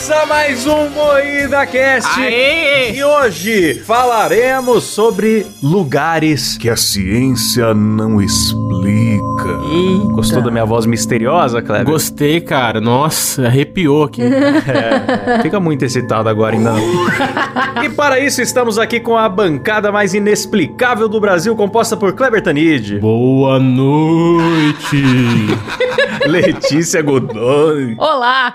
Começa mais um Moída Cast. E hoje falaremos sobre lugares que a ciência não explica. Gostou da minha voz misteriosa, Kleber? Gostei, cara. Nossa, arrepiou aqui. Fica muito excitado agora ainda. não. e para isso estamos aqui com a bancada mais inexplicável do Brasil, composta por Kleber Tanid, Boa noite. Letícia Godoy, Olá!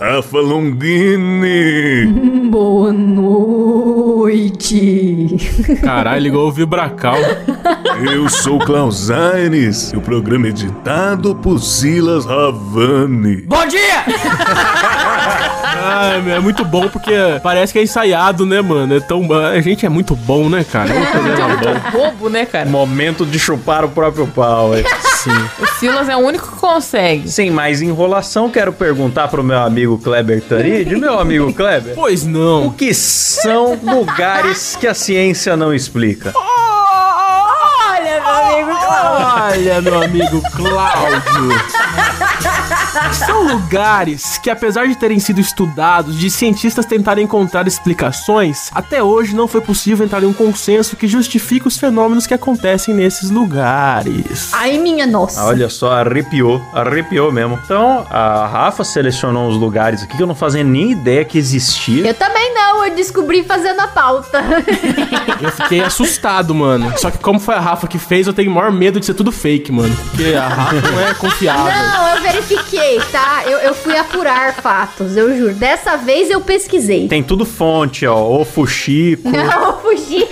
Rafa Longini. Boa noite! Caralho, ligou o Vibracal. Eu sou Klaus Aires e o programa é editado por Silas Havani. Ai, meu, é muito bom porque parece que é ensaiado, né, mano? É tão... A gente é muito bom, né, cara? É um programa bom. Bobo, né, cara? Momento de chupar o próprio pau. hein? Sim. O Silas é o único que consegue. Sem mais enrolação, quero perguntar pro meu amigo Kleber Tanid. Meu amigo Kleber, Pois o não. que são lugares que a ciência não explica? Olha, meu amigo. Olha, meu amigo Cláudio. São lugares que, apesar de terem sido estudados, de cientistas tentarem encontrar explicações, até hoje não foi possível entrar em um consenso que justifique os fenômenos que acontecem nesses lugares. Ai, minha nossa! Olha só, arrepiou, arrepiou mesmo. Então, a Rafa selecionou uns lugares aqui que eu não fazia nem ideia que existia. Eu também não, eu descobri fazendo a pauta. Eu fiquei assustado, mano. Só que como foi a Rafa que fez, eu tenho maior medo de ser tudo fake, mano. Porque a Rafa não é confiável. Não, eu verifiquei, tá? Eu, eu fui apurar fatos, eu juro. Dessa vez eu pesquisei. Tem tudo fonte, ó. O Fuxico. Não, fugi.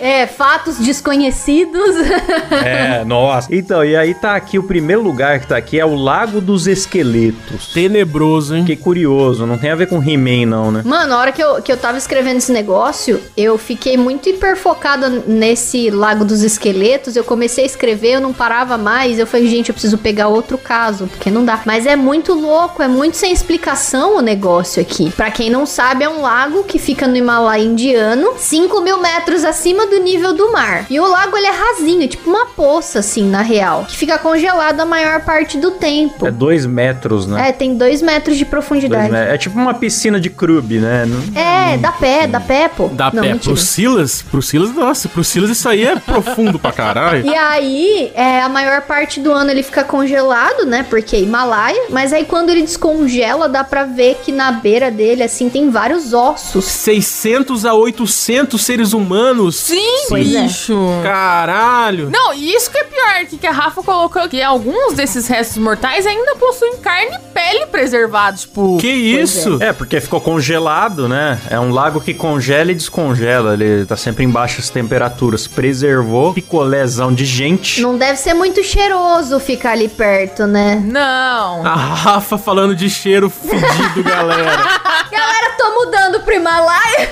É, fatos desconhecidos. É, nossa. Então, e aí tá aqui, o primeiro lugar que tá aqui é o Lago dos Esqueletos. Tenebroso, hein? Fiquei curioso, não tem a ver com He-Man não, né? Mano, a hora que eu, que eu tava escrevendo esse negócio, eu fiquei muito hiperfocada nesse Lago dos Esqueletos. Eu comecei a escrever, eu não parava mais. Eu falei, gente, eu preciso pegar outro caso, porque não dá. Mas é muito louco, é muito sem explicação o negócio aqui. Pra quem não sabe, é um lago que fica no Himalaia indiano, 5 mil metros acima do nível do mar. E o lago, ele é rasinho, tipo uma poça, assim, na real, que fica congelado a maior parte do tempo. É dois metros, né? É, tem dois metros de profundidade. metros. É tipo uma piscina de Krub, né? Não- É, dá pé, dá pé, pô. Dá não, pé mentira. pro Silas? Pro Silas, nossa, pro Silas isso aí é profundo pra caralho. E aí, é, a maior parte do ano ele fica congelado, né? Porque é Himalaia. Mas aí quando ele descongela, dá pra ver que na beira dele, assim, tem vários ossos. 600 a 800 seres humanos? Sim, Pois é. bicho. Caralho! Não, e isso que é pior, que, que a Rafa colocou que alguns desses restos mortais ainda possuem carne e pele preservados, tipo... Que isso? É, porque ficou congelado, né? É um lago que congela e descongela. Ele tá sempre em baixas temperaturas. Preservou picolézão de gente. Não deve ser muito cheiroso ficar ali perto, né? Não. A Rafa falando de cheiro fedido, galera. Galera, tô mudando pro Himalaia.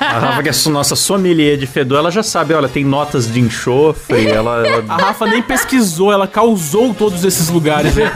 A Rafa, que é a nossa sommelier de fedor, ela já sabe, olha, tem notas de enxofre, ela... ela- A Rafa nem pesquisou, ela causou todos esses lugares. né?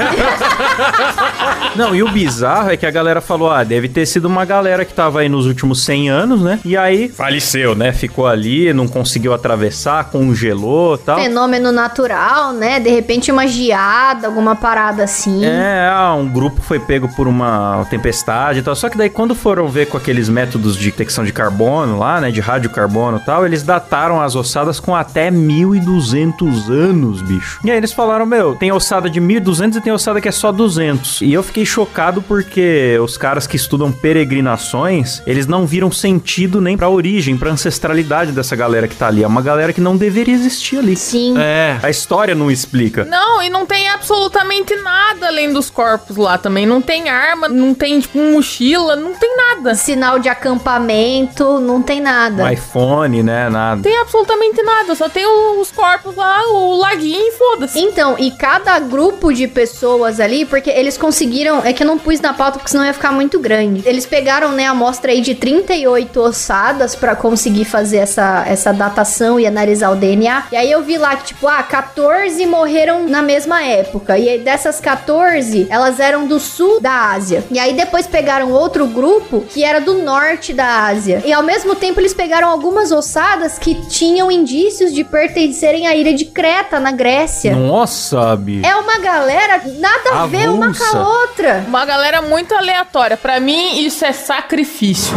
Não, e o bizarro é que a galera falou, ah, deve ter sido uma galera que tava aí nos últimos 100 anos, né? E aí faleceu, né? Ficou ali, não conseguiu atravessar, congelou e tal. Fenômeno natural, né? De repente uma geada, alguma parada assim. É, ah, um grupo foi pego por uma tempestade e tal. Só que daí, quando foram ver com aqueles métodos de detecção de carbono lá, né? De radiocarbono tal, eles dataram as ossadas com até 1200 anos, bicho. E aí eles falaram: Meu, tem ossada de 1200 e tem ossada que é só 200. E eu fiquei chocado porque os caras que estudam peregrinações, eles não viram sentido nem pra origem, pra ancestralidade dessa galera que tá ali. É uma galera que não deveria existir ali. Sim. É. A história não explica. Não, e não tem absolutamente nada além dos corpos lá também. Não tem arma, não tem, tipo, mochila, não tem nada. Sinal de acampamento, não tem nada. Um iPhone, né? Nada. Tem absolutamente nada. Só tem os corpos lá, o laguinho e foda-se. Então, e cada grupo de pessoas ali, porque eles conseguiram, é que eu não pus na pauta porque senão ia ficar muito grande. Eles pegaram, né, a amostra aí de 38 ossadas pra conseguir fazer essa, essa datação e analisar o DNA. E aí eu vi lá que, tipo, ah, 14 morreram na mesma época. E aí dessas 14, elas eram do sul da Ásia. E aí depois pegaram outro grupo que era do norte da Ásia. E ao mesmo tempo eles pegaram algumas ossadas que tinham indícios de pertencerem à ilha de Creta, na Grécia. Nossa, bicho. É uma galera nada a ver uma com a outra. Uma galera muito aleatória. Pra mim, isso é sacrifício.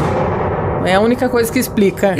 É a única coisa que explica.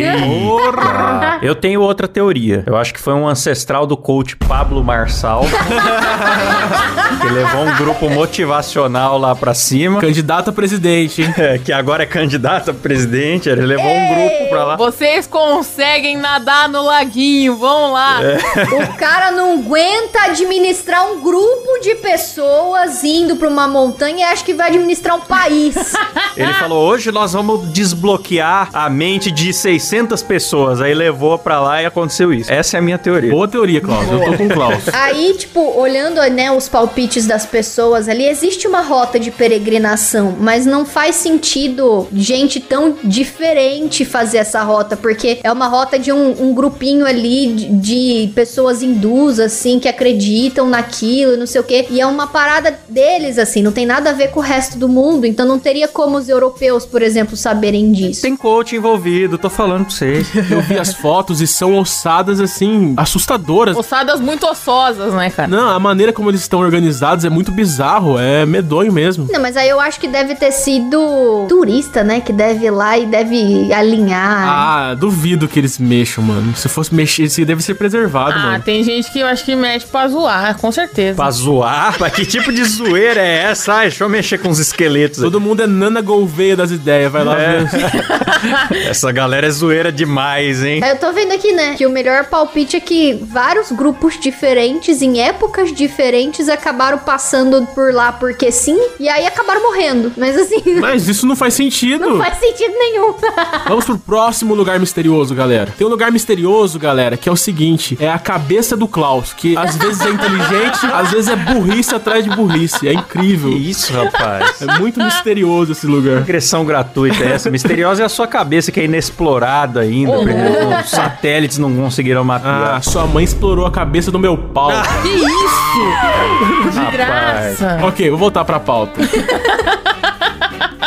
Ah, eu tenho outra teoria. Eu acho que foi um ancestral do coach Pablo Marçal. que levou um grupo motivacional lá pra cima. Candidato a presidente, hein? é, que agora é candidato a presidente. Ele levou um grupo pra lá. Vocês conseguem nadar no laguinho, vão lá. O cara não aguenta administrar um grupo de pessoas indo pra uma montanha e acha que vai administrar um país. Ele falou: hoje nós vamos desbloquear a mente de 600 pessoas. Aí levou pra lá e aconteceu isso. Essa é a minha teoria. Boa teoria, Klaus. Eu tô com o Klaus. Aí, tipo, olhando, né, os palpites das pessoas ali, existe uma rota de peregrinação, mas não faz sentido gente tão diferente fazer essa rota, porque é uma rota de um, um grupinho ali de, de pessoas hindus, assim, que acreditam naquilo e não sei o quê, e é uma parada deles, assim, não tem nada a ver com o resto do mundo, então não teria como os europeus, por exemplo, saberem disso. Tem coach envolvido, tô falando pra vocês. Eu vi as fotos e são ossadas, assim, assustadoras. Ossadas muito ossosas, né, cara? Não, a maneira como eles estão organizados é muito bizarro, é medonho mesmo. Não, mas aí eu acho que deve ter sido turista, né? Que deve ir lá e deve alinhar. Ah, duvido que eles mexam, mano. Se fosse mexer, isso deve ser preservado, Ah, mano. tem gente que eu acho que mexe pra zoar, com certeza. Pra zoar? Mas que tipo de zoeira é essa? Ai, deixa eu mexer com os esqueletos. Todo mundo é Nana Gouveia das ideias, vai lá É. ver. Essa galera é zoeira demais, hein? Eu tô vendo aqui, né, que o melhor palpite é que vários grupos diferentes, em épocas diferentes, acabaram passando por lá porque sim, e aí acabaram morrendo. Mas assim, Mas isso não faz sentido. não faz sentido nenhum. Vamos pro próximo lugar misterioso, galera. Tem um lugar misterioso, galera, que é o seguinte: é a cabeça do Klaus, que às vezes é inteligente, às vezes é burrice atrás de burrice. É Que incrível. isso, rapaz? É muito misterioso esse lugar. Agressão gratuita é essa. Misteriosa é a sua cabeça que é inexplorada ainda. Oh, porque oh. Os satélites não conseguiram Ah, mapear. sua mãe explorou a cabeça do meu pau. Que isso? De graça. ok, vou voltar pra pauta.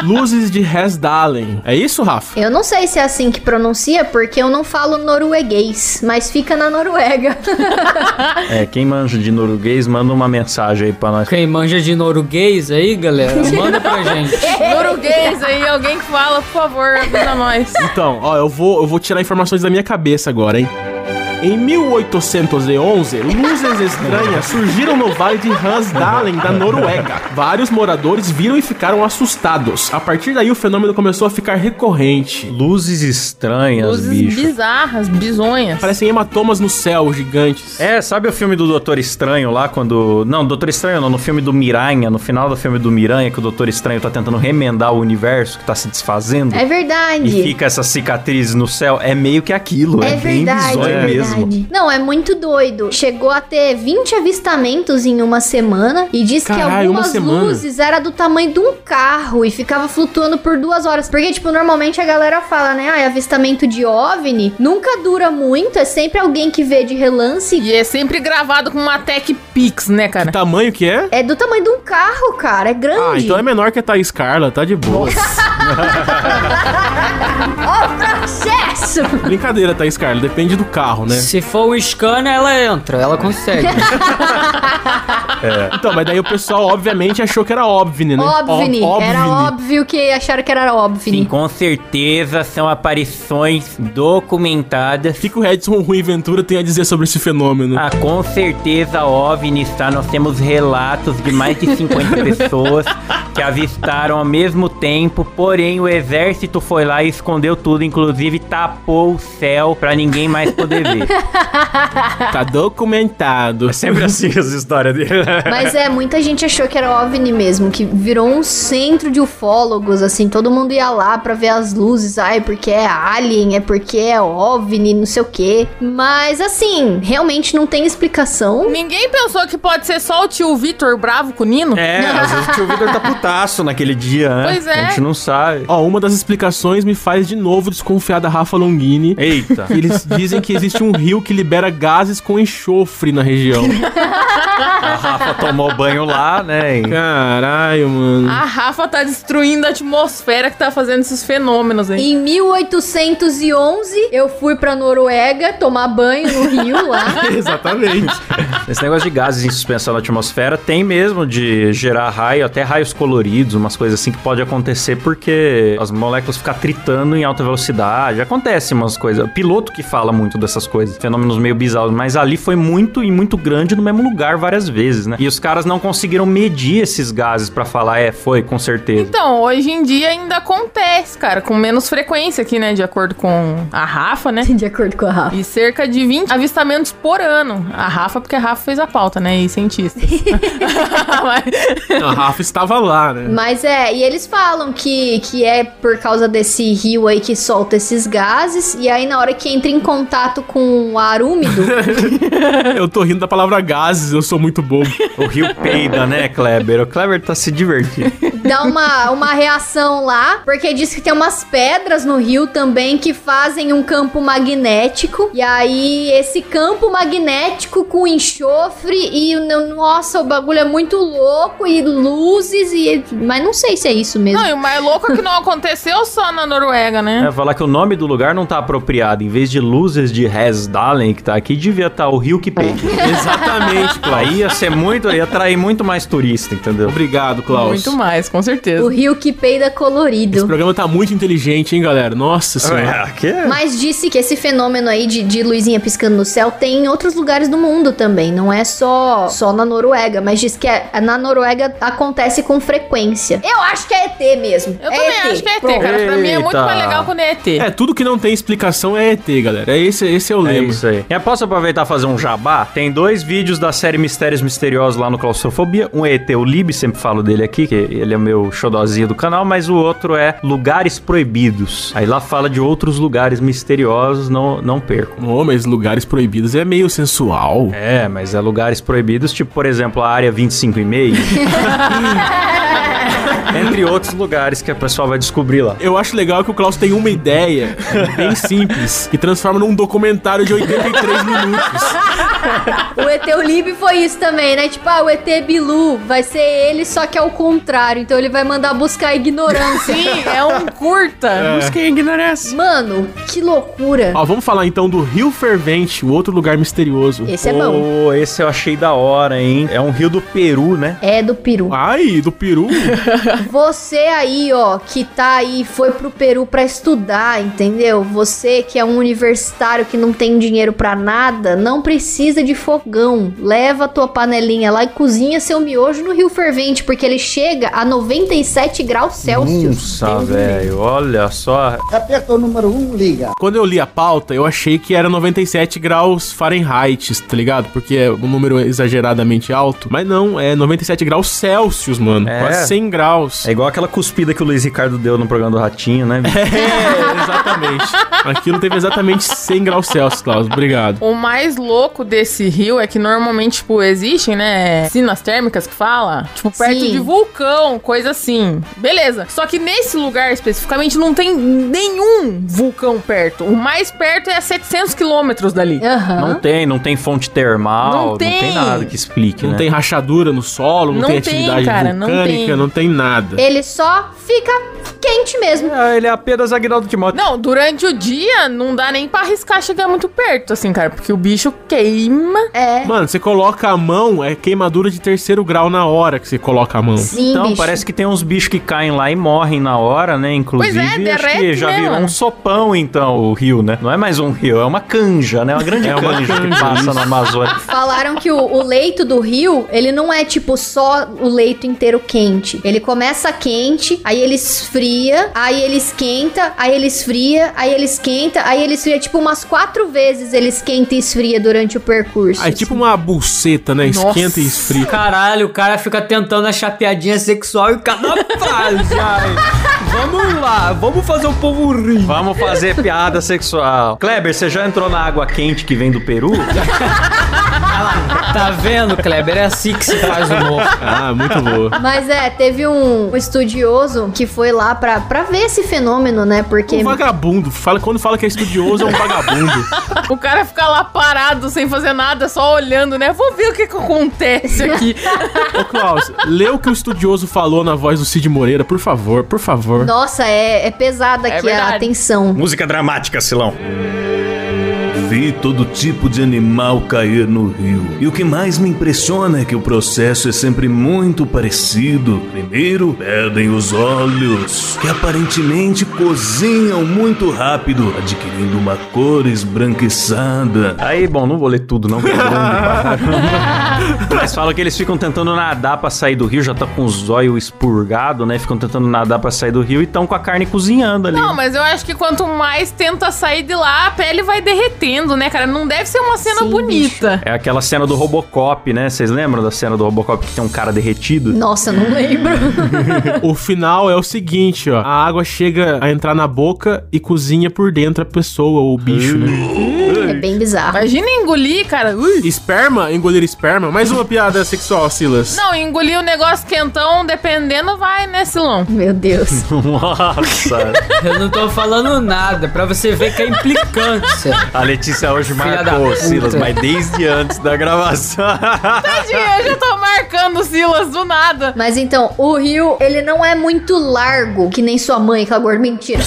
Luzes de Hesdalen. É isso, Rafa? Eu não sei se é assim que pronuncia, porque eu não falo norueguês, mas fica na Noruega. É, quem manja de norueguês, manda uma mensagem aí pra nós. Quem manja de noruguês aí, galera, manda pra gente. Noruguês aí, alguém que fala, por favor, avisa nós. Então, ó, eu vou, eu vou tirar informações da minha cabeça agora, hein? Em 1811, luzes estranhas surgiram no vale de Hansdalen, da Noruega. Vários moradores viram e ficaram assustados. A partir daí, o fenômeno começou a ficar recorrente. Luzes estranhas, Luzes bicho. bizarras, bizonhas. Parecem hematomas no céu, gigantes. É, sabe o filme do Doutor Estranho lá, quando... Não, Doutor Estranho não, no filme do Miranha, no final do filme do Miranha, que o Doutor Estranho tá tentando remendar o universo que tá se desfazendo. É verdade. E fica essas cicatrizes no céu, é meio que aquilo, é, É bem verdade, bizonho é mesmo. Mesmo. Não, é muito doido. Chegou a ter 20 avistamentos em uma semana e diz que Caralho, algumas semana? luzes era do tamanho de um carro e ficava flutuando por duas horas. Porque, tipo, normalmente a galera fala, né? Ah, avistamento de OVNI nunca dura muito, é sempre alguém que vê de relance. E é sempre gravado com uma Tech Pix, né, cara? Que tamanho que é? É do tamanho de um carro, cara. É grande. Ah, então é menor que a Thaís Carla, tá de boa. Ó, processo! Brincadeira, Thaís Carla, depende do carro, né? Se for o scanner, ela entra, ela consegue. Então, mas daí o pessoal, obviamente, achou que era OVNI, né? OVNI. Ó- Era óbvio que acharam que era OVNI. Sim, com certeza são aparições documentadas. O que, que o Edson Rui Ventura tem a dizer sobre esse fenômeno? Ah, com certeza OVNIs, tá? Nós temos relatos de mais de 50 pessoas que avistaram ao mesmo tempo, porém o exército foi lá e escondeu tudo, inclusive tapou o céu pra ninguém mais poder ver. Tá documentado. É sempre assim as histórias dele. Mas é, muita gente achou que era OVNI mesmo, que virou um centro de ufólogos, assim, todo mundo ia lá pra ver as luzes, ai, porque é alien, é porque é OVNI, não sei o quê. Mas assim, realmente não tem explicação. Ninguém pensou que pode ser só o tio Vitor bravo com o Nino? É, às vezes o tio Vitor tá putaço naquele dia, né? Pois é. A gente não sabe. Ó, uma das explicações me faz de novo desconfiar da Rafa Longini. Eita. Eles dizem que existe um rio que libera gases com enxofre na região. A Rafa tomou banho lá, né? e- Caralho, mano. A Rafa tá destruindo a atmosfera que tá fazendo esses fenômenos aí. Em 1811, eu fui pra Noruega tomar banho no rio lá. Exatamente. Esse negócio de gases em suspensão na atmosfera tem mesmo de gerar raio, até raios coloridos, umas coisas assim que pode acontecer porque as moléculas ficam tritando em alta velocidade. Acontece umas coisas. O piloto que fala muito dessas coisas, fenômenos meio bizarros, mas ali foi muito e muito grande no mesmo lugar várias vezes, né? E os caras não conseguiram medir esses gases pra falar, é, foi, com certeza. Então, hoje em dia ainda acontece, cara, com menos frequência aqui, né? De acordo com a Rafa, né? De acordo com a Rafa. E cerca de 20 avistamentos por ano. A Rafa, porque a Rafa fez a pauta, né? E cientistas. Mas- A Rafa estava lá, né? Mas é, e eles falam que, que é por causa desse rio aí que solta esses gases, e aí na hora que entra em contato com o ar úmido, Eu tô rindo da palavra gases, eu sou muito bobo. O rio peida, né, Kleber? O Kleber tá se divertindo. dá uma, uma reação lá, porque diz que tem umas pedras no rio também que fazem um campo magnético, e aí esse campo magnético com enxofre e, no- nossa, o bagulho é muito louco, e luzes, e mas não sei se é isso mesmo. Não, e o mais louco é que não aconteceu só na Noruega, né? É, falar que o nome do lugar não tá apropriado. Em vez de luzes de Resdalen, que tá aqui, devia estar o rio que peida. Exatamente, Klaus. Aí ia ser muito, ia atrair muito mais turista, entendeu? Obrigado, Klaus. Muito mais, com O certeza. rio que peida Esse colorido. programa tá muito inteligente, hein, galera? Nossa senhora. É, que é? Mas disse que esse fenômeno aí de, de luzinha piscando no céu tem em outros lugares do mundo também. Não é só, só na Noruega, mas diz que é- na Noruega acontece com frequência. Eu acho que é ET mesmo. Eu também acho que é ET, Pronto. cara. Pra mim é muito mais legal quando é ET. É, tudo que não tem explicação é ET, galera. É esse, esse é o É isso aí. E posso aproveitar e fazer um jabá? Tem dois vídeos da série Mistérios Misteriosos lá no Claustrofobia. Um é ET, o Lib, sempre falo dele aqui, que ele é o meu xodozinho do canal, mas o outro é Lugares Proibidos. Aí lá fala de outros lugares misteriosos, não, não percam. Ô, mas lugares proibidos é meio sensual. É, mas é lugares proibidos, tipo, por exemplo, a área 25,5. Entre outros lugares que a pessoa vai descobrir lá. Eu acho legal que o Klaus tem uma ideia bem simples que transforma num documentário de 83 minutos. O ET Lib foi isso também, né? Tipo, ah, o ET Bilu vai ser ele, só que ao contrário. Então ele vai mandar buscar a ignorância. Sim, é um curta. Busquem ignorância. Mano, que loucura. Ó, vamos falar então do Rio Fervente, o outro lugar misterioso. Esse é bom. Oh, esse eu achei da hora, hein? É um rio do Peru, né? É do Peru. Ai, do Peru. Você aí, ó, que tá aí, foi pro Peru pra estudar, entendeu? Você que é um universitário que não tem dinheiro pra nada, não precisa de fogão. Leva a tua panelinha lá e cozinha seu miojo no Rio Fervente, porque ele chega a 97 graus Celsius. Nossa, velho, olha só. Aperta o número 1, liga. Quando eu li a pauta, eu achei que era 97 graus Fahrenheit, tá ligado? Porque é um número exageradamente alto. Mas não, é 97 graus Celsius, mano. É. Quase 100 graus graus. É igual aquela cuspida que o Luiz Ricardo deu no programa do Ratinho, né? É, exatamente. Aquilo teve exatamente 100 graus Celsius, Klaus. Obrigado. O mais louco desse rio é que normalmente, tipo, existem, né, piscinas térmicas que fala, tipo, perto Sim. de vulcão, coisa assim. Beleza. Só que nesse lugar especificamente não tem nenhum vulcão perto. O mais perto é a 700 quilômetros dali. Aham. Não tem, não tem fonte termal, Não não tem, tem. nada que explique, Não né? tem rachadura no solo, não, Não tem tem, atividade cara, não vulcânica, tem. não tem nada. Ele só fica quente mesmo. Ah, ele é apenas Aguinaldo Timóteo. Não, durante o dia não dá nem pra arriscar chegar muito perto, assim, cara, porque o bicho queima. É. Mano, você coloca a mão, é queimadura de terceiro grau na hora que você coloca a mão. Sim, Então, bicho. parece que tem uns bichos que caem lá e morrem na hora, né? Inclusive, Pois é, acho que derrete já mesmo. virou um sopão, então, o rio, né? Não é mais um rio, é uma canja, né? Uma grande É uma canja que passa na Amazônia. Falaram que o, o leito do rio, ele não é tipo só o leito inteiro quente. Ele começa quente, aí ele esfria, aí ele esquenta, aí ele esfria, aí ele esquenta, aí ele esfria. Tipo, umas quatro vezes ele esquenta e esfria durante o percurso. Ah, é tipo uma buceta, né? Nossa. Esquenta e esfria. Caralho, o cara fica tentando achar piadinha sexual e cada frase. ai. Vamos lá, vamos fazer o povo rir. Vamos fazer piada sexual. Kleber, você já entrou na água quente que vem do Peru? Tá vendo, Kleber? É assim que se faz humor. Ah, muito boa. Mas é, teve um estudioso que foi lá pra, pra ver esse fenômeno, né? Porque. Um vagabundo. Fala, quando fala que é estudioso, é um vagabundo. O cara fica lá parado, sem fazer nada, só olhando, né? Vou ver o que, que acontece aqui. Ô, Klaus, lê o que o estudioso falou na voz do Cid Moreira, por favor, por favor. Nossa, é, é pesada É aqui a atenção. Música dramática, Silão. Vi todo tipo de animal cair no rio. E o que mais me impressiona é que o processo é sempre muito parecido. Primeiro, perdem os olhos, que aparentemente cozinham muito rápido, adquirindo uma cor esbranquiçada. Aí, bom, não vou ler tudo, não. é grande. Mas falam que eles ficam tentando nadar pra sair do rio, já tá com os olhos expurgados, né? Ficam tentando nadar pra sair do rio e estão com a carne cozinhando ali. Não, mas eu acho que quanto mais tenta sair de lá, a pele vai derretendo, né, cara? Não deve ser uma cena Sim, bonita. É aquela cena do Robocop, né? Vocês lembram da cena do Robocop que tem um cara derretido? Nossa, não lembro. O final é o seguinte, ó. A água chega a entrar na boca e cozinha por dentro a pessoa, ou o bicho, né? É bem bizarro. Imagina engolir, cara. Ui. Esperma? Engolir esperma? Mais uma piada sexual, Silas. Não, engolir o negócio quentão, dependendo, vai, né, Silão? Meu Deus. Nossa! Eu não tô falando nada, pra você ver que é implicância. A Letícia hoje Filha marcou. Silas, mas desde antes da gravação. Tadinha, eu já tô marcando o Silas do nada. Mas então, o rio, ele não é muito largo, que nem sua mãe, aquela gorda. Mentira.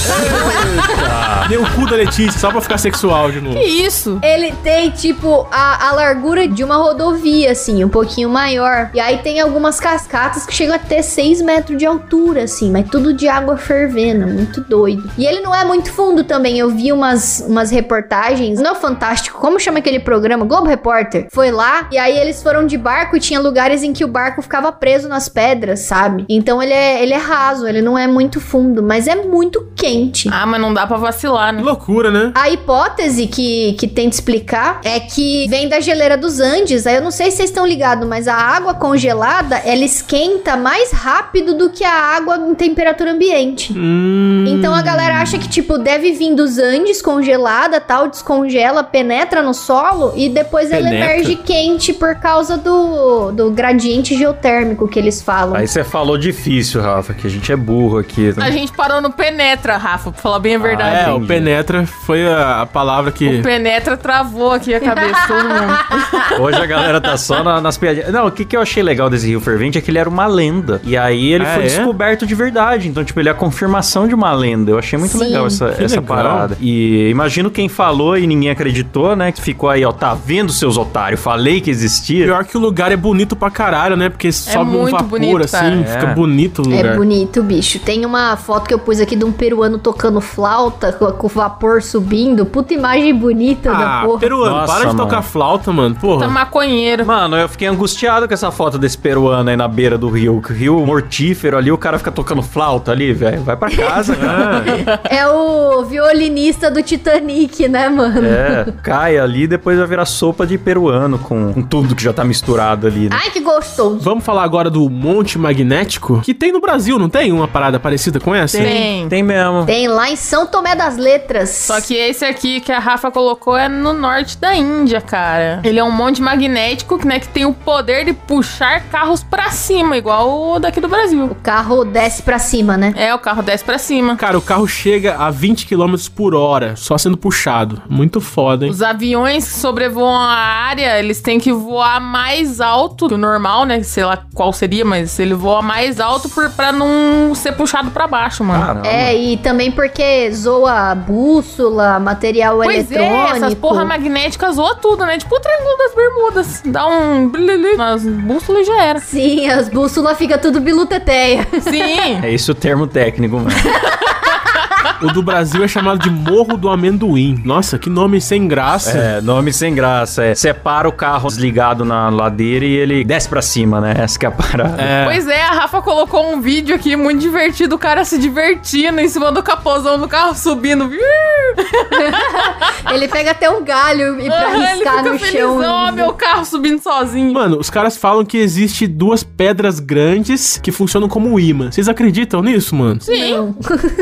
Deu o cu da Letícia só pra ficar sexual de novo. Que isso? Ele tem, tipo, a, a largura de uma rodovia, assim, um pouquinho maior. E aí tem algumas cascatas que chegam a ter 6 metros de altura, assim, mas tudo de água fervendo, muito doido. E ele não é muito fundo também. Eu vi umas, umas reportagens, não é fantástico, como chama aquele programa? Globo Repórter. Foi lá, e aí eles foram de barco e tinha lugares em que o barco ficava preso nas pedras, sabe? Então ele é, ele é raso, ele não é muito fundo, mas é muito quente. Ah, mas não dá pra vacilar, Que né? loucura, né? A hipótese que, que tenta explicar é que vem da geleira dos Andes. Aí eu não sei se vocês estão ligados, mas a água congelada ela esquenta mais rápido do que a água em temperatura ambiente. Hum. Então a galera acha que, tipo, deve vir dos Andes congelada, tal, descongela, penetra no solo e depois ela Penetra? emerge quente por causa do, do gradiente geotérmico que eles falam. Aí você falou difícil, Rafa, que a gente é burro aqui. A gente parou no penetra, Rafa, pra falar bem a verdade. É, o penetra foi a, a palavra que. O penetra travou aqui a cabeça de todo mundo. Hoje a galera tá só na- nas piadinhas. Não, o que, que eu achei legal desse Rio Fervente é que ele era uma lenda. E aí ele Ah, foi é? descoberto de verdade. Então, tipo, ele é a confirmação de uma lenda. Eu achei muito Sim. legal essa, Que essa legal. parada. E imagino quem falou e ninguém acreditou, né? Que ficou aí, ó, tá vendo, seus otários? Falei que existia. Pior que o lugar é bonito pra caralho, né? Porque sobe um muito vapor bonito, assim, cara. fica É. bonito o lugar. É bonito, bicho. Tem uma foto que eu pus aqui de um peruano tocando flauta com, com o vapor subindo. Puta imagem bonita, da Ah, porra. peruano, Nossa, para de tocar flauta, mano. Tá Porra. maconheiro. Mano, eu fiquei angustiado com essa foto desse peruano aí na beira do rio. Que Rio mortífero ali, o cara fica tocando flauta ali, velho. Vai pra casa, cara. É o violinista do Titanic, né, mano? É, cai ali e depois vai virar sopa de peruano com, com tudo que já tá misturado ali, né? Ai, que gostoso. Vamos falar agora do Monte Magnético, que tem no Brasil, não tem uma parada parecida com essa? Tem. Tem mesmo. Tem lá em São Tomé das Letras. Só que esse aqui que a Rafa colocou é no norte da Índia, cara. Ele é um monte magnético, né, que tem o poder de puxar carros pra cima, igual o daqui do Brasil. O carro desce pra cima, né? É, o carro desce pra cima. Cara, o carro chega a 20 km por hora, só sendo puxado. Muito foda, hein? Os aviões que sobrevoam a área, eles têm que voar mais alto que o normal, né? Sei lá qual seria, mas ele voa mais alto por, pra não ser puxado pra baixo, mano. Caramba. É, e também porque zoa bússola, material Pois é, eletrônico. Essas porra magnéticas zoa tudo, né? Tipo o Triângulo das Bermudas. Dá um blili nas bússolas e já era. Sim, as bússolas fica tudo biluteteia. Sim. É esse o termo técnico, mano. O do Brasil é chamado de Morro do Amendoim. Nossa, que nome sem graça. É, nome sem graça. É, separa o carro desligado na ladeira e ele desce pra cima, né? Essa que é a parada. É. Pois é, a Rafa colocou um vídeo aqui muito divertido, o cara se divertindo em cima do capozão do carro subindo. Ele pega até um galho e pra ele riscar fica no felizão, chão. ó, meu carro subindo sozinho. Mano, os caras falam que existe duas pedras grandes que funcionam como imã. Vocês acreditam nisso, mano? Sim, Não.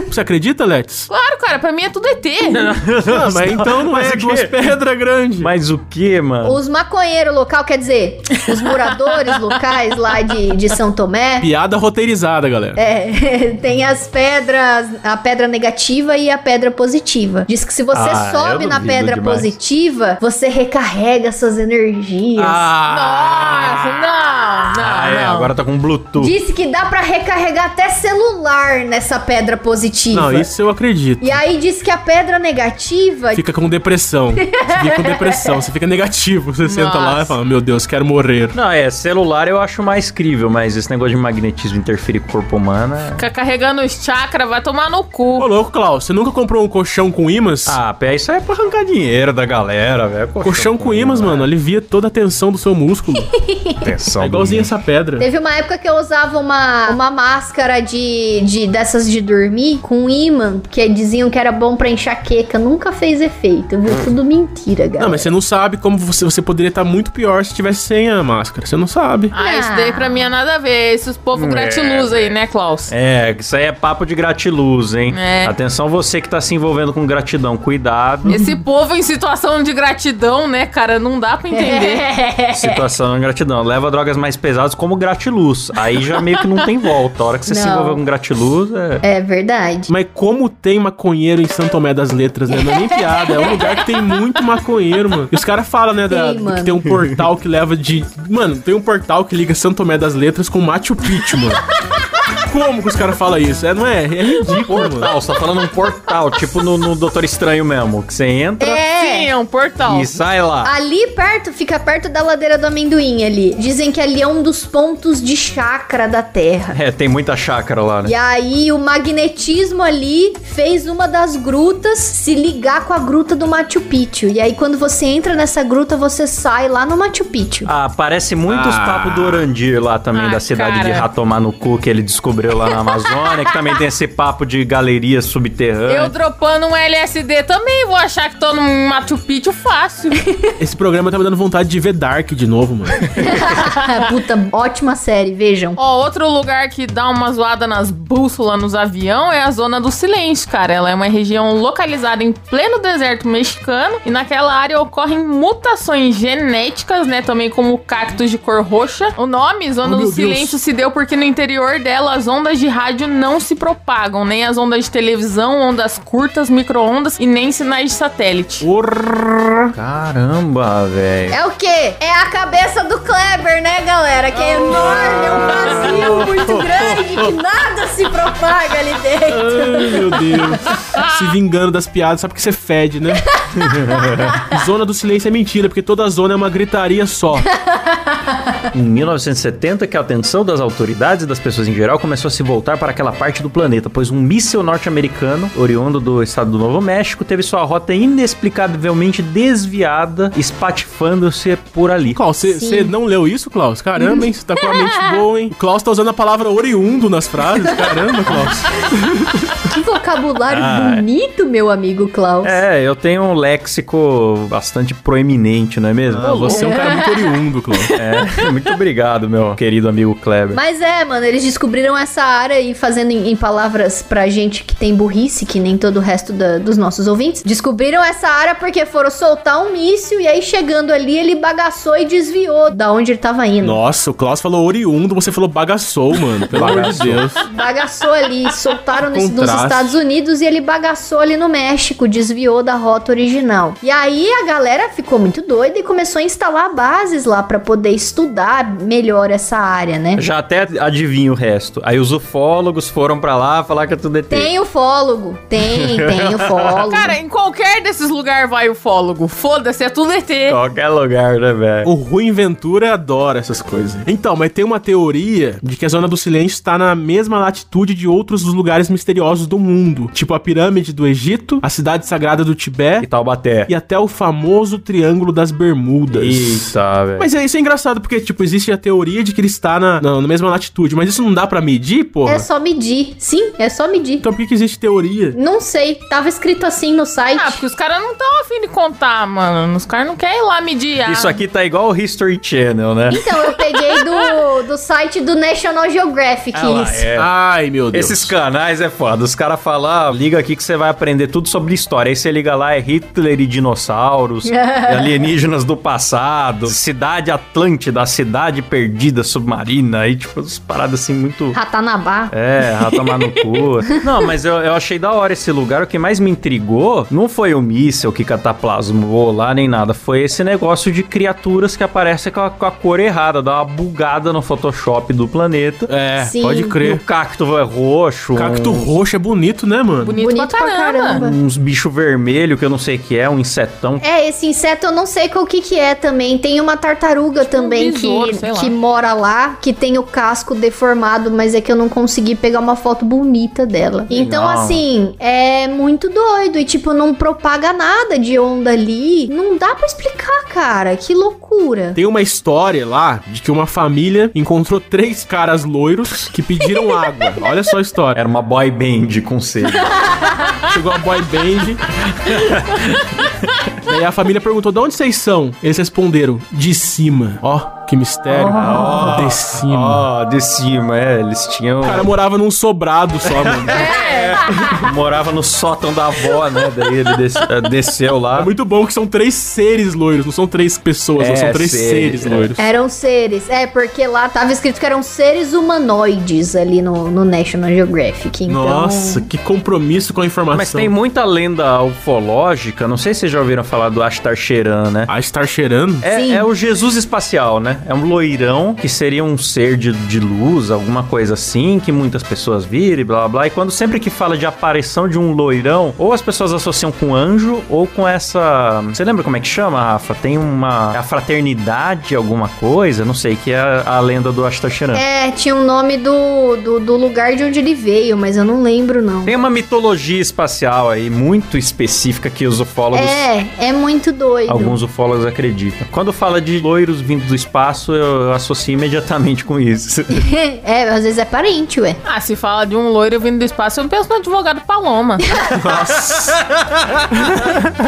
Você acredita, Claro, cara, pra mim é tudo ET. Ah, mas então não Mas é o duas pedras grandes. Mas o que, mano? Os maconheiros local, quer dizer, os moradores locais lá de, de São Tomé. Piada roteirizada, galera. É, tem as pedras, a pedra negativa e a pedra positiva. Diz que se você Ah, sobe na pedra demais. positiva, você recarrega suas energias. Nossa, não, não, Ah, é, não. agora tá com Bluetooth. Disse que dá pra recarregar até celular nessa pedra positiva. Não, isso eu acredito. E aí diz que a pedra negativa Fica com depressão. Você fica com depressão, você fica negativo. Você senta lá e Nossa. fala, meu Deus, quero morrer. Não, é, celular eu acho mais crível, mas esse negócio de magnetismo interferir com o corpo humano é... Fica carregando os chakras, vai tomar no Ô, cu. louco, Klaus, você nunca comprou um colchão com imãs? Ah, pé, isso aí é pra arrancar dinheiro da galera, velho. colchão com imãs, mano, alivia toda a tensão do seu músculo. Atenção. É igualzinho essa pedra. Teve uma época que eu usava uma, uma máscara de, de dessas de dormir com imã, que diziam que era bom pra enxaqueca. Nunca fez efeito, viu? Tudo mentira, galera. Não, mas você não sabe como você, você poderia estar muito pior se tivesse sem a máscara. Você não sabe. Ah, isso daí pra mim é nada a ver. Esses povo É. gratiluz aí, né, Klaus? É, isso aí é papo de gratiluz, hein? É. Atenção você que tá se envolvendo com gratidão, cuidado. Esse povo em situação de gratidão, né, cara, não dá pra entender. Situação de gratidão. Leva drogas mais pesadas como gratiluz. Aí já meio que não tem volta. A hora que você se Não. envolveu com gratiluz, é... É verdade. Mas como tem maconheiro em São Tomé das Letras, né? Não é nem piada. É um lugar que tem muito maconheiro, mano. E os caras falam, né? da- Tem, que tem um portal que leva de. Mano, tem um portal que liga São Tomé das Letras com Machu Picchu, mano. Como que os caras falam isso? É, não é? É ridículo, mano. Portal, você tá falando um portal, tipo no, no Doutor Estranho mesmo. Que você entra Sim, é um portal. e sai lá. Ali perto, fica perto da ladeira do amendoim ali. Dizem que ali é um dos pontos de chakra da Terra. É, tem muita chácara lá, né? E aí o magnetismo ali fez uma das grutas se ligar com a gruta do Machu Picchu. E aí quando você entra nessa gruta, você sai lá no Machu Picchu. Ah, parece muito os Ah. papos do Orandir lá também, Ah, da cidade de cara. Ratomar no cu, que ele descobriu lá na Amazônia, que também tem esse papo de galeria Eu subterrânea. dropando um LSD também vou achar que tô num Machu Picchu fácil. Esse programa tá me dando vontade de ver Dark de novo, mano. Puta, ótima série, vejam. Ó, outro lugar que dá uma zoada nas bússolas nos avião é a Zona do Silêncio, cara. Ela é uma região localizada em pleno deserto mexicano e naquela área ocorrem mutações genéticas, né? Também como cactos de cor roxa. O nome Zona Oh, do Silêncio Deus. se deu porque no interior dela as ondas de rádio não se propagam, nem as ondas de televisão, ondas curtas, micro-ondas e nem sinais de satélite. Porra. Caramba, velho. É o quê? É a cabeça do Kleber, né, galera? Que é enorme, é um vazio muito grande que nada se propaga ali dentro. Ai, meu Deus. Se vingando das piadas, só porque você fede, né? zona do silêncio é mentira, porque toda zona é uma gritaria só. Em 1970, que a atenção das autoridades e das pessoas em geral começou começou a se voltar para aquela parte do planeta, pois um míssil norte-americano, oriundo do estado do Novo México, teve sua rota inexplicavelmente desviada, espatifando-se por ali. Klaus, você não leu isso, Klaus? Caramba, hein? Você tá com a mente boa, hein? O Klaus tá usando a palavra oriundo nas frases. Caramba, Klaus. Que vocabulário Ah, bonito, meu amigo Klaus. É, eu tenho um léxico bastante proeminente, não é mesmo? Ah, você é um cara muito oriundo, Klaus. É, muito obrigado, meu querido amigo Kleber. Mas é, mano, eles descobriram essa área e fazendo em, em palavras pra gente que tem burrice, que nem todo o resto da- dos nossos ouvintes, descobriram essa área porque foram soltar um míssil e aí chegando ali ele bagaçou e desviou da onde ele tava indo. Nossa, o Klaus falou oriundo, você falou bagaçou, mano. Pelo amor de. Deus. Bagaçou ali, soltaram nos, nos. Estados Unidos e ele bagaçou ali no México, desviou da rota original. E aí a galera ficou muito doida e começou a instalar bases lá pra poder estudar melhor essa área, né? Já até adivinho o resto. Aí os ufólogos foram pra lá falar que é tudo ET. Tem ufólogo, tem, tem ufólogo. Cara, em qualquer desses lugares vai ufólogo. Foda-se, é tudo ET. Qualquer lugar, né, velho? O Rui Ventura adora essas coisas. Então, mas tem uma teoria de que a Zona do Silêncio está na mesma latitude de outros dos lugares misteriosos do mundo. Tipo a pirâmide do Egito, a cidade sagrada do E Tibete Taubaté. e até o famoso Triângulo das Bermudas. Eita, velho. Mas é, isso é engraçado, porque, tipo, existe a teoria de que ele está na, na, na mesma latitude, mas isso não dá pra medir, porra? É só medir. Sim, é só medir. Então por que, que existe teoria? Não sei, tava escrito assim no site. Ah, porque os caras não estão afim de contar, mano. Os caras não querem ir lá medir. ah, Isso aqui tá igual o History Channel, né? Então, eu peguei do, do site do National Geographic Ah lá, isso. é. Ai, meu Deus. Esses canais é foda. Os caras falam, ah, liga aqui que você vai aprender tudo sobre história. Aí você liga lá, é Hitler e dinossauros, alienígenas do passado, cidade Atlântida, a cidade perdida submarina. Aí, tipo, as paradas assim muito. Ratanabá. É, tomar no cu. Não, mas eu, eu achei da hora esse lugar. O que mais me intrigou não foi o míssel que cataplasmou lá, nem nada. Foi esse negócio de criaturas que aparecem com a, com a cor errada. Dá uma bugada no Photoshop do planeta. É, Sim. pode E o crer. cacto é roxo. Cacto um- roxo é bonito, né, mano? Bonito, Bonito pra caramba. Uns bichos vermelhos que eu não sei o que é, um insetão. É, esse inseto eu não sei qual que que é também. Tem uma tartaruga também besouro, que, que mora lá, que tem o casco deformado, mas é que eu não consegui pegar uma foto bonita dela. Então, Legal. assim, é muito doido. E, tipo, não propaga nada de onda ali. Não dá pra explicar, cara. Que loucura. Tem uma história lá de que uma família encontrou três caras loiros que pediram água. Olha só a história. Era uma boy band com sede. Chegou a boy band. Daí a família perguntou: de onde vocês são? Eles responderam: de cima. Ó, que mistério. de cima. Ó, de cima, é. Eles tinham. O cara morava num sobrado só, mano. morava no sótão da avó, né? Daí ele des- eh, desceu É lá. muito bom que são três seres loiros, não são três pessoas, É, são três seres, seres, é. loiros. Eram seres. É, porque lá tava escrito que eram seres humanoides ali no, no National Geographic. Então... Nossa, que compromisso com a informação. Mas tem muita lenda ufológica, não sei se vocês já ouviram falar do Ashtar Sheran, né? A estar cheirando? É, Sim. é o Jesus espacial, né? É um loirão que seria um ser de, de luz, alguma coisa assim, que muitas pessoas viram e blá blá blá. E quando sempre que fala de aparição de um loirão, ou as pessoas associam com anjo, ou com essa. Você lembra como é que chama, Rafa? Tem uma. é A fraternidade, alguma coisa, não sei, que é a, a lenda do Ashtar Sheran. É, tinha o nome do, do, do lugar de onde ele veio, mas eu não lembro, não. Tem uma mitologia espacial aí muito específica que os ufólogos. É, é muito doido. Alguns ufólogos acreditam. Quando fala de loiros vindo do espaço, eu associo imediatamente com isso. é, às vezes é parente, ué. Ah, se fala de um loiro vindo do espaço, eu penso no advogado Paloma.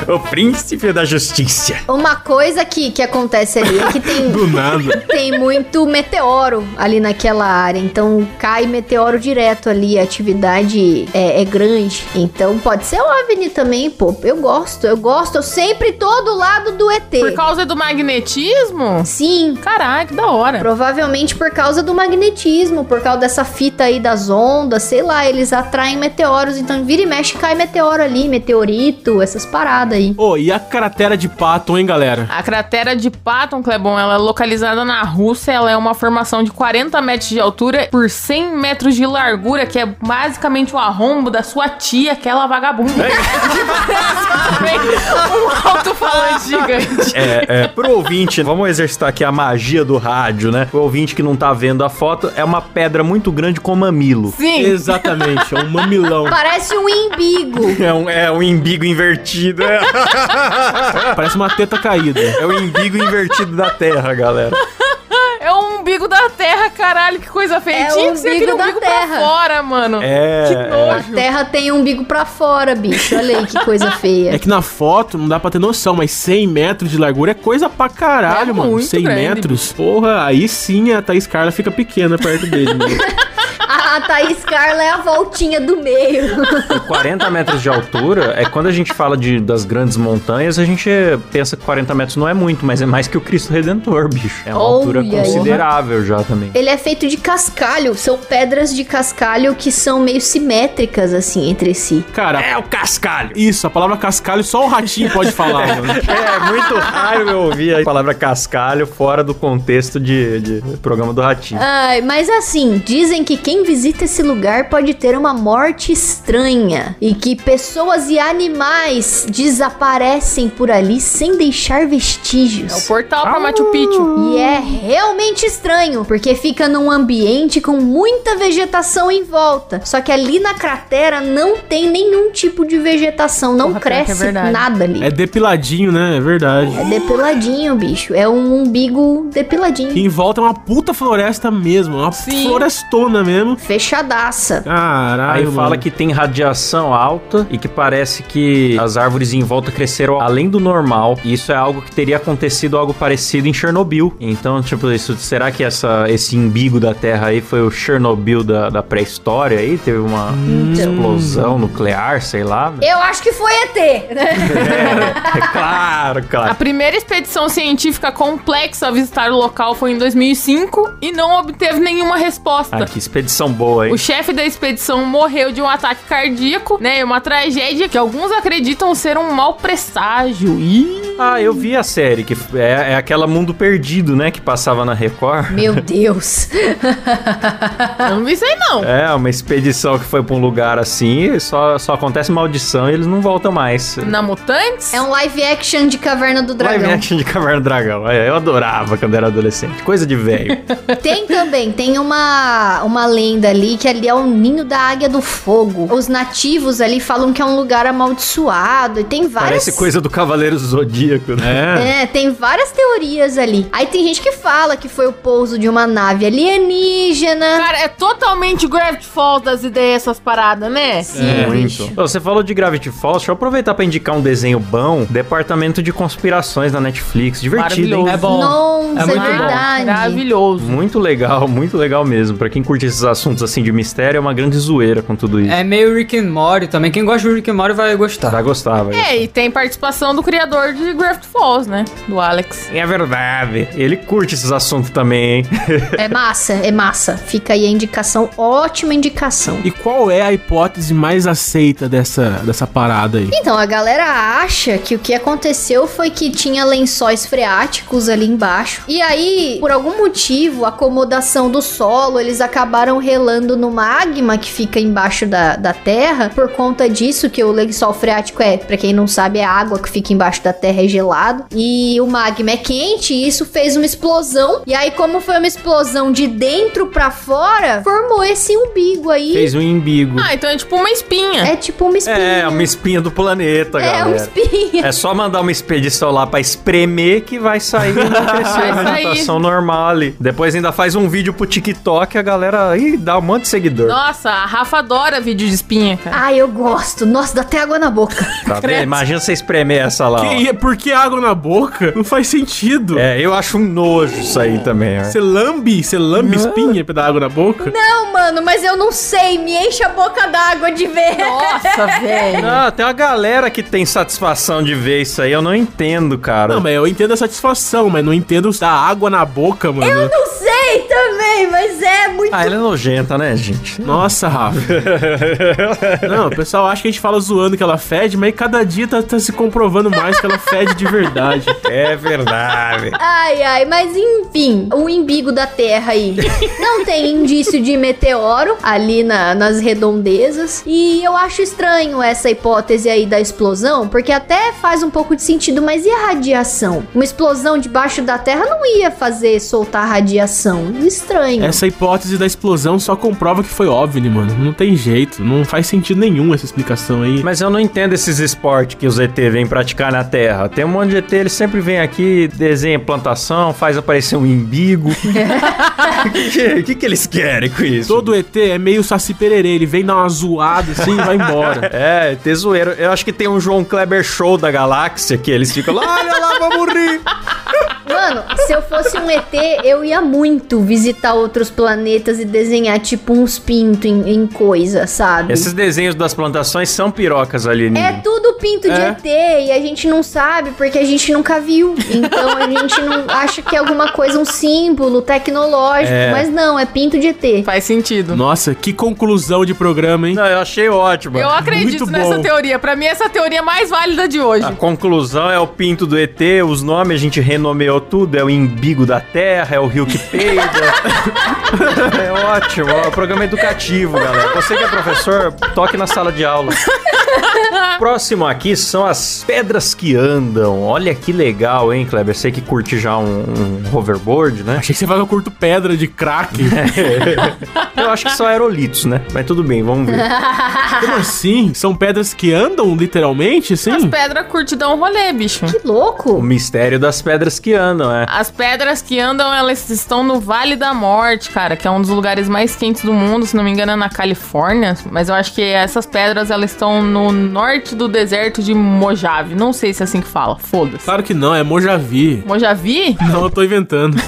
o príncipe da justiça. Uma coisa que, que acontece ali é que tem, Do nada. tem muito meteoro ali naquela área. Então cai meteoro direto ali, a atividade é, é grande. Então pode ser OVNI também, pô. Eu gosto, eu gosto. Eu sempre tô do lado do ET. Por causa do magnetismo? Sim. Caralho, que da hora. Provavelmente por causa do magnetismo, por causa dessa fita aí das ondas, sei lá, eles atraem meteoros, então vira e mexe cai meteoro ali, meteorito, essas paradas aí. Ô, e a cratera de Patton, hein, galera? A cratera de Patton, Clebon, ela é localizada na Rússia. Ela é uma formação de 40 metros de altura por 100 metros de largura, que é basicamente o arrombo da sua tia, aquela vagabunda. um alto-falante gigante. É, é, pro ouvinte, vamos exercitar aqui a magia do rádio, né? O ouvinte que não tá vendo a foto é uma pedra muito grande com mamilo. Sim. Exatamente, é um mamilão. Parece um imbigo. É um, é um imbigo invertido. É, Parece uma teta caída. é o imbigo invertido da Terra, galera. É o umbigo da terra, caralho. Que coisa feia. É Tinha que ser aquele umbigo da umbigo terra. pra fora, mano. É. Que A nojo. terra tem um umbigo pra fora, bicho. Olha aí que coisa É feia. que na foto não dá pra ter noção, mas 100 metros de largura é coisa pra caralho, É mano. muito 100 grande, metros. Porra, aí sim a Thaís Carla fica pequena perto dele, mano. A, a Thaís Carla é a voltinha do meio. E 40 metros de altura é quando a gente fala de, das grandes montanhas, a gente pensa que 40 metros não é muito, mas é mais que o Cristo Redentor, bicho. É uma Olha altura aí. Considerável já também. Ele é feito de cascalho. São pedras de cascalho que são meio simétricas, assim, entre si. Cara, É o cascalho! isso, a palavra cascalho só o ratinho pode falar, mano. É muito raro eu ouvir a palavra cascalho fora do contexto de, de programa do Ratinho. Ai, mas assim, dizem que quem visita esse lugar pode ter uma morte estranha e que pessoas e animais desaparecem por ali sem deixar É o vestígios. portal pra Machu Picchu. E é realmente estranho, porque fica num ambiente com muita vegetação em volta. Só que ali na cratera não tem nenhum tipo de vegetação, não Porra, é cresce verdade. nada ali. É depiladinho, né? É verdade. É depiladinho, bicho. É um umbigo depiladinho. E em volta é uma puta floresta mesmo. Uma Sim. florestona mesmo. Fechadaça. Caralho, Aí mano. fala que tem radiação alta e que parece que as árvores em volta cresceram além do normal. E isso é algo que teria acontecido algo parecido em Chernobyl. Então, tipo, isso, será que essa, esse imbigo da Terra aí foi o Chernobyl da, da pré-história aí? Teve uma Então. explosão nuclear, sei lá. Eu acho que foi ET, né? É, é claro, A claro. primeira expedição científica complexa a visitar o local foi em 2005 e não obteve nenhuma resposta. Ah, que expedição boa, hein? O chefe da expedição morreu de um ataque cardíaco, né? E uma tragédia que alguns acreditam ser um mau presságio. Ih, Ah, eu vi a série, que é, é aquela Mundo Perdido, né? Que passava na Record. Meu Deus. eu não vi isso aí não. É, uma expedição que foi pra um lugar assim, e só, só acontece maldição e eles não voltam mais. Na Mutantes? É um live action de Caverna do Dragão. Live action de Caverna do Dragão. É, eu adorava quando era adolescente. Coisa de velho. Tem também, tem uma, uma lenda ali que ali é o ninho da águia do fogo. Os nativos ali falam que é um lugar amaldiçoado e tem várias... Parece coisa do Cavaleiro Zodíaco, né? É, tem várias teorias ali. Aí tem gente que fala que foi o pouso de uma nave alienígena. Cara, é totalmente Gravity Falls das ideias essas paradas, né? Sim, É. Ô, Você falou de Gravity Falls, deixa eu aproveitar pra indicar um desenho bom, Departamento de Conspirações na Netflix. Divertido, hein? É bom. Nossa, É é, muito bom. verdade. Maravilhoso. Muito legal, muito legal mesmo. Pra quem curte esses assuntos assim de mistério, é uma grande zoeira com tudo isso. É meio Rick and Morty também. Quem gosta de Rick and Morty vai gostar. Vai gostar, vai. É, e tem participação do criador de Gravity Falls, né? Do Alex. É verdade. Ele curte esses assuntos também, hein? É massa, é massa. Fica aí a indicação, ótima indicação. E qual é a hipótese mais aceita dessa, dessa parada aí? Então, a galera acha que o que aconteceu foi que tinha lençóis freáticos ali embaixo. E aí, por algum motivo, a acomodação do solo, eles acabaram relando no magma que fica embaixo da, da terra. Por conta disso, que o lençol freático é, pra quem não sabe, é a água que fica embaixo da terra é gelado. E o magma é quente e isso fez uma explosão. E aí, como foi uma explosão de dentro pra fora, formou esse umbigo aí. Fez um imbigo. Ah, então é tipo uma espinha. É tipo uma espinha. É, uma espinha do planeta, É, galera. uma espinha. É só mandar uma expedição lá pra espremer que vai sair vai crescer Vai a sair. vegetação normal ali. Depois ainda faz um vídeo pro TikTok, a galera aí dá um monte de seguidor. Nossa, a Rafa adora vídeo de espinha, cara. Ai, eu gosto. Nossa, dá até água na boca. Tá vendo? Imagina você espremer essa lá. ó. Que, por que água na boca? Não faz sentido. É, eu acho um nojo isso aí também. ó. Você lambe, você lambe espinha pra dar água na boca? Não, mano, mas eu não sei. Me enche a boca d'água de ver. Nossa, velho. Ah, tem uma galera que tem satisfação de ver isso aí, eu não entendo, cara. Não, mas eu entendo a satisfação, mas não entendo dar água na boca, mano. Eu não sei. Também, também, mas é muito. Ah, ela é nojenta, né, gente? Nossa, Rafa. Não, o pessoal acha que a gente fala zoando que ela fede, mas cada dia tá, tá se comprovando mais que ela fede de verdade. É verdade. Ai, ai, mas enfim, o embigo da Terra aí. Não tem indício de meteoro ali na- nas redondezas. E eu acho estranho essa hipótese aí da explosão, porque até faz um pouco de sentido, mas e a radiação? Uma explosão debaixo da Terra não ia fazer soltar radiação. Estranho. Essa hipótese da explosão só comprova que foi OVNI, mano. Não tem jeito, não faz sentido nenhum essa explicação aí. Mas eu não entendo esses esportes que os ET vêm praticar na Terra. Tem um monte de ET, eles sempre vêm aqui, desenha plantação, faz aparecer um imbigo. O que, que, que eles querem com isso? Todo ET é meio saci pererê, ele vem dar uma zoada assim e vai embora. É, ET zoeiro. Eu acho que tem um João Kleber Show da galáxia que eles ficam lá, olha lá, vamos rir. Mano, se eu fosse um ET, eu ia muito visitar outros planetas e desenhar tipo uns pintos em, em coisa, sabe? Esses desenhos das plantações são pirocas ali. É tudo pinto de É. ET e a gente não sabe porque a gente nunca viu. Então a gente não acha que é alguma coisa, um símbolo tecnológico. É. Mas não, é pinto de ET. Faz sentido. Nossa, que conclusão de programa, hein? Não, eu achei ótimo. Eu acredito Muito nessa bom. teoria. Pra mim, essa é a teoria mais válida de hoje. A conclusão é o pinto do ET, os nomes a gente renomeou tudo, é o imbigo da terra, é o rio que peida. é ótimo, é um programa educativo, galera. Você que é professor, toque na sala de aula. Próximo aqui são as pedras que andam. Olha que legal, hein, Kleber? Você que curte já um, um hoverboard, né? Achei que você falava que eu curto pedra de crack. Eu acho que são aerolitos, né? Mas tudo bem, vamos ver. Como assim? São pedras que andam literalmente, As sim? pedras curtem dar um rolê, bicho. Que O louco. mistério das pedras que andam, é. As pedras que andam, elas estão no Vale da Morte, cara, que é um dos lugares mais quentes do mundo, se não me engano é na Califórnia, mas eu acho que essas pedras, elas estão no norte do deserto de Mojave, não sei se é assim que fala, foda-se. Claro que não, é Mojavi. Mojave? Não, eu tô inventando.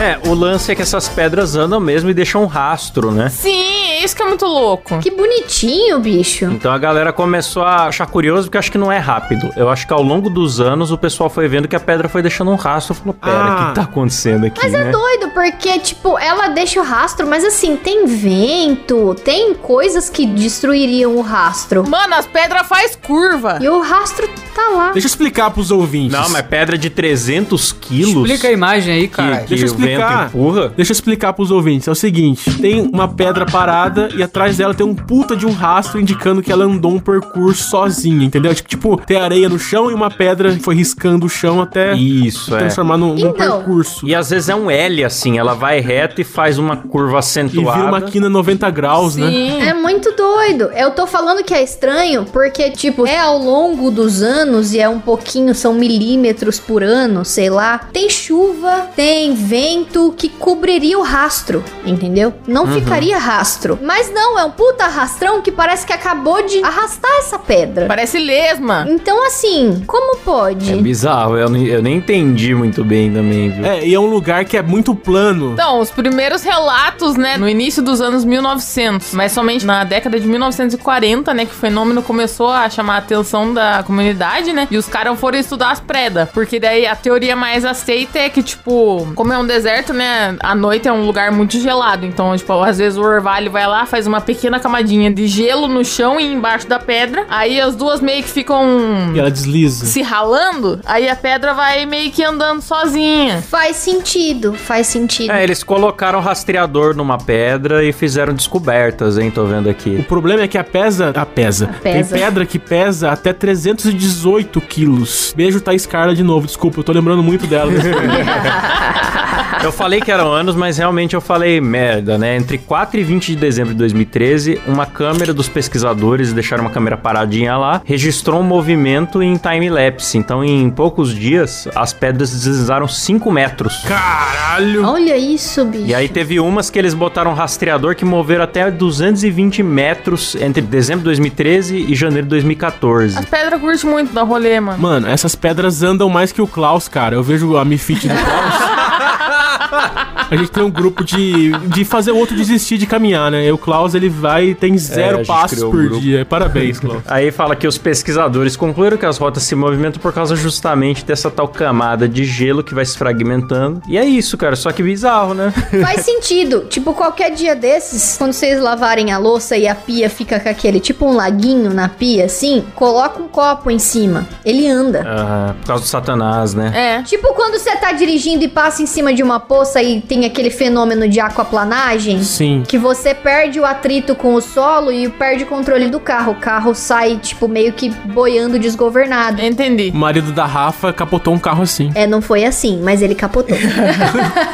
É, o lance é que essas pedras andam mesmo e deixam um rastro, né? Sim, é isso que é muito louco. Que bonitinho, bicho. Então a galera começou a achar curioso porque acho que não é rápido. Eu acho que ao longo dos anos o pessoal foi vendo que a pedra foi deixando um rastro. Falou, pera, o Ah. que tá acontecendo aqui, Mas é né? doido, porque, tipo, ela deixa o rastro, mas assim, tem vento, tem coisas que destruiriam o rastro. Mano, as pedras faz curva. E o rastro tá lá. Deixa eu explicar pros ouvintes. Não, mas pedra de 300 quilos Explica a imagem aí, que, cara. que Deixa eu o vento explicar. empurra. Deixa eu explicar pros ouvintes. É o seguinte: tem uma pedra parada e atrás dela tem um puta de um rastro indicando que ela andou um percurso sozinha, entendeu? Tipo, tem areia no chão e uma pedra foi riscando o chão até Isso, é. transformar num, num Então. percurso. E às vezes é um L, assim, ela vai reto e faz uma curva E acentuada. vira uma quina 90 graus, né? Sim. É muito doido. Eu tô falando que é estranho porque, tipo, é ao longo dos anos e é um pouquinho, são milímetros por ano, sei lá. Tem chuva, tem vento que cobriria o rastro, entendeu? Não ficaria rastro. Mas não, é um puta arrastrão que parece que acabou de arrastar essa pedra. Parece lesma. Então, assim, como pode? É bizarro, eu, nem- eu nem entendi muito bem também, viu? É, e é um lugar que é muito plano. Então, os primeiros relatos, né, no início dos anos 1900, mas somente na década de 1940, né, que o fenômeno começou a chamar a atenção da comunidade, né, e os caras foram estudar as predas, porque daí a teoria mais aceita é que, tipo, como é um deserto, né, a noite é um lugar muito gelado, então, tipo, às vezes o orvalho vai lá, faz uma pequena camadinha de gelo no chão e embaixo da pedra, aí as duas meio que ficam E ela desliza. se ralando, aí a pedra vai meio que andando sozinha. Faz sentido, faz sentido. É, eles colocaram rastreador numa pedra e fizeram descobertas, hein? Tô vendo O aqui. problema é que a pesa. A pesa. Pesa. Tem pedra que pesa até 318 quilos. Beijo, Thaís Carla de novo. Desculpa, eu tô lembrando muito dela. Eu falei que eram anos, mas realmente eu falei merda, né? Entre 4 e 20 de dezembro de 2013, uma câmera dos pesquisadores, deixaram uma câmera paradinha lá, registrou um movimento em time-lapse. Então, em poucos dias, as pedras deslizaram 5 metros. Caralho! Olha isso, bicho. E aí teve umas que eles botaram um rastreador que moveram até 220 metros entre dezembro de 2013 e janeiro de 2014. As pedras curtem muito dar rolê, mano. Mano, essas pedras andam mais que o Klaus, cara. Eu vejo a Mifit do Klaus. A gente tem um grupo de, de fazer o outro desistir de caminhar, né? E o Klaus, ele vai e tem É, zero gente passos um por grupo. dia. Parabéns, Klaus. Aí fala que os pesquisadores concluíram que as rotas se movimentam por causa justamente dessa tal camada de gelo que vai se fragmentando. E é isso, cara. Só que bizarro, né? Faz sentido. Tipo, qualquer dia desses, quando vocês lavarem a louça e a pia fica com aquele, tipo um laguinho na pia, assim, coloca um copo em cima. Ele anda. Ah, por causa do satanás, né? É. Tipo quando você tá dirigindo e passa em cima de uma poça e tem aquele fenômeno de aquaplanagem. Sim. Que você perde o atrito com o solo e perde o controle do carro. O carro sai, tipo, meio que boiando desgovernado. Entendi. O marido da Rafa capotou um carro assim. É, não foi assim, mas ele capotou.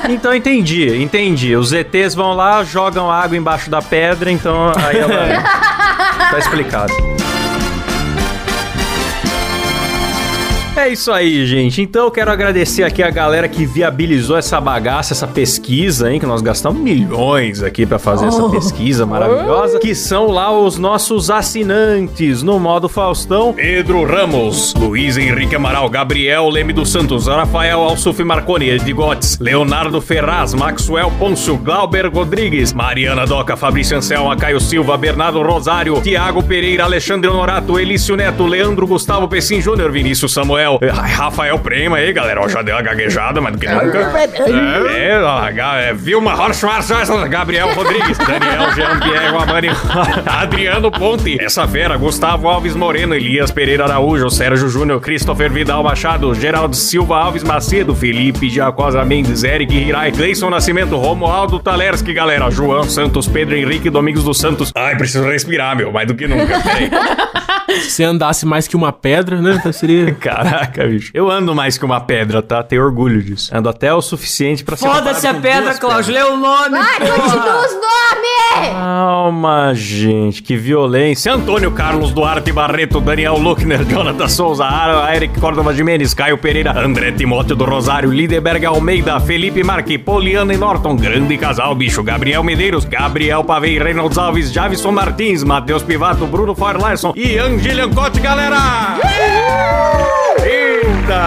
Então entendi, entendi. Os ETs vão lá, jogam água embaixo da pedra, então aí ela. tá explicado. É isso aí, gente. Então eu quero agradecer aqui a galera que viabilizou essa bagaça, essa pesquisa, hein? Que nós gastamos milhões aqui pra fazer essa pesquisa maravilhosa. Que são lá os nossos assinantes no modo Faustão. Pedro Ramos, Luiz Henrique Amaral, Gabriel Leme dos Santos, Rafael Alsuf Marconi, Edgotes, Leonardo Ferraz, Maxwell Pôncio, Glauber Rodrigues, Mariana Doca, Fabrício Anselma, Caio Silva, Bernardo Rosário, Tiago Pereira, Alexandre Honorato, Elício Neto, Leandro Gustavo Pessim Júnior, Vinícius Samuel, eh, Rafael Prema aí, galera, ó, já deu uma gaguejada, mas do que nunca. É, é, ó, Ga- é, Vilma Horschwarzer, Gabriel Rodrigues, Daniel Jean Pierre Amani, Adriano Ponte, essa fera, Gustavo Alves Moreno, Elias Pereira Araújo, Sérgio Júnior, Christopher Vidal Machado, Geraldo Silva Alves Macedo, Felipe Jacosa Mendes, Eric Hirai, Gleison Nascimento, Romualdo Talerski, galera, João Santos, Pedro Henrique Domingos dos Santos. Ai, preciso respirar, meu, mais do que nunca, peraí. Se andasse mais que uma pedra, né? então Seria. Caraca, bicho. Eu ando mais que uma pedra, tá? Tenho orgulho disso. Ando até o suficiente pra ser. Foda-se a pedra, Cláudio. Lê o nome. Vai, continua os nomes! Calma, gente, que violência. Antônio Carlos Duarte Barreto, Daniel Luckner, Jonathan Souza, Ara, Eric Córdova Jimenez, Caio Pereira, André Timóteo do Rosário, Lideberg Almeida, Felipe Marque, Poliana e Norton, grande casal, bicho, Gabriel Medeiros, Gabriel Pavei, Reynolds Alves, Javison Martins, Matheus Pivato, Bruno Forlarson e Angelian Cote, galera! Eita!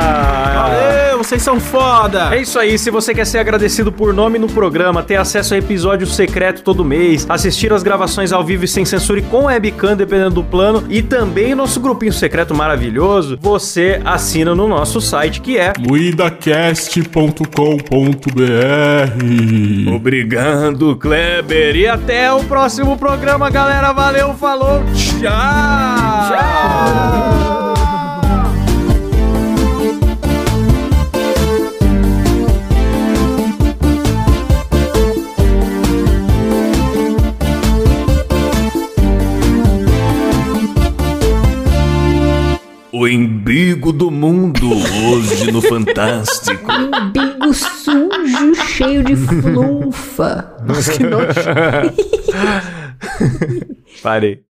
Valeu, vocês são foda! É isso aí, se você quer ser agradecido por nome no programa, ter acesso a episódio secreto todo mês, assistir as gravações ao vivo e sem censura e com webcam, dependendo do plano, e também nosso grupinho secreto maravilhoso, você assina no nosso site que é Muidacast.com.br Obrigado, Kleber. E até o próximo programa, galera. Valeu, falou, tchau! O embigo do mundo, hoje no Fantástico. Umbigo sujo, cheio de flunfa. Parei.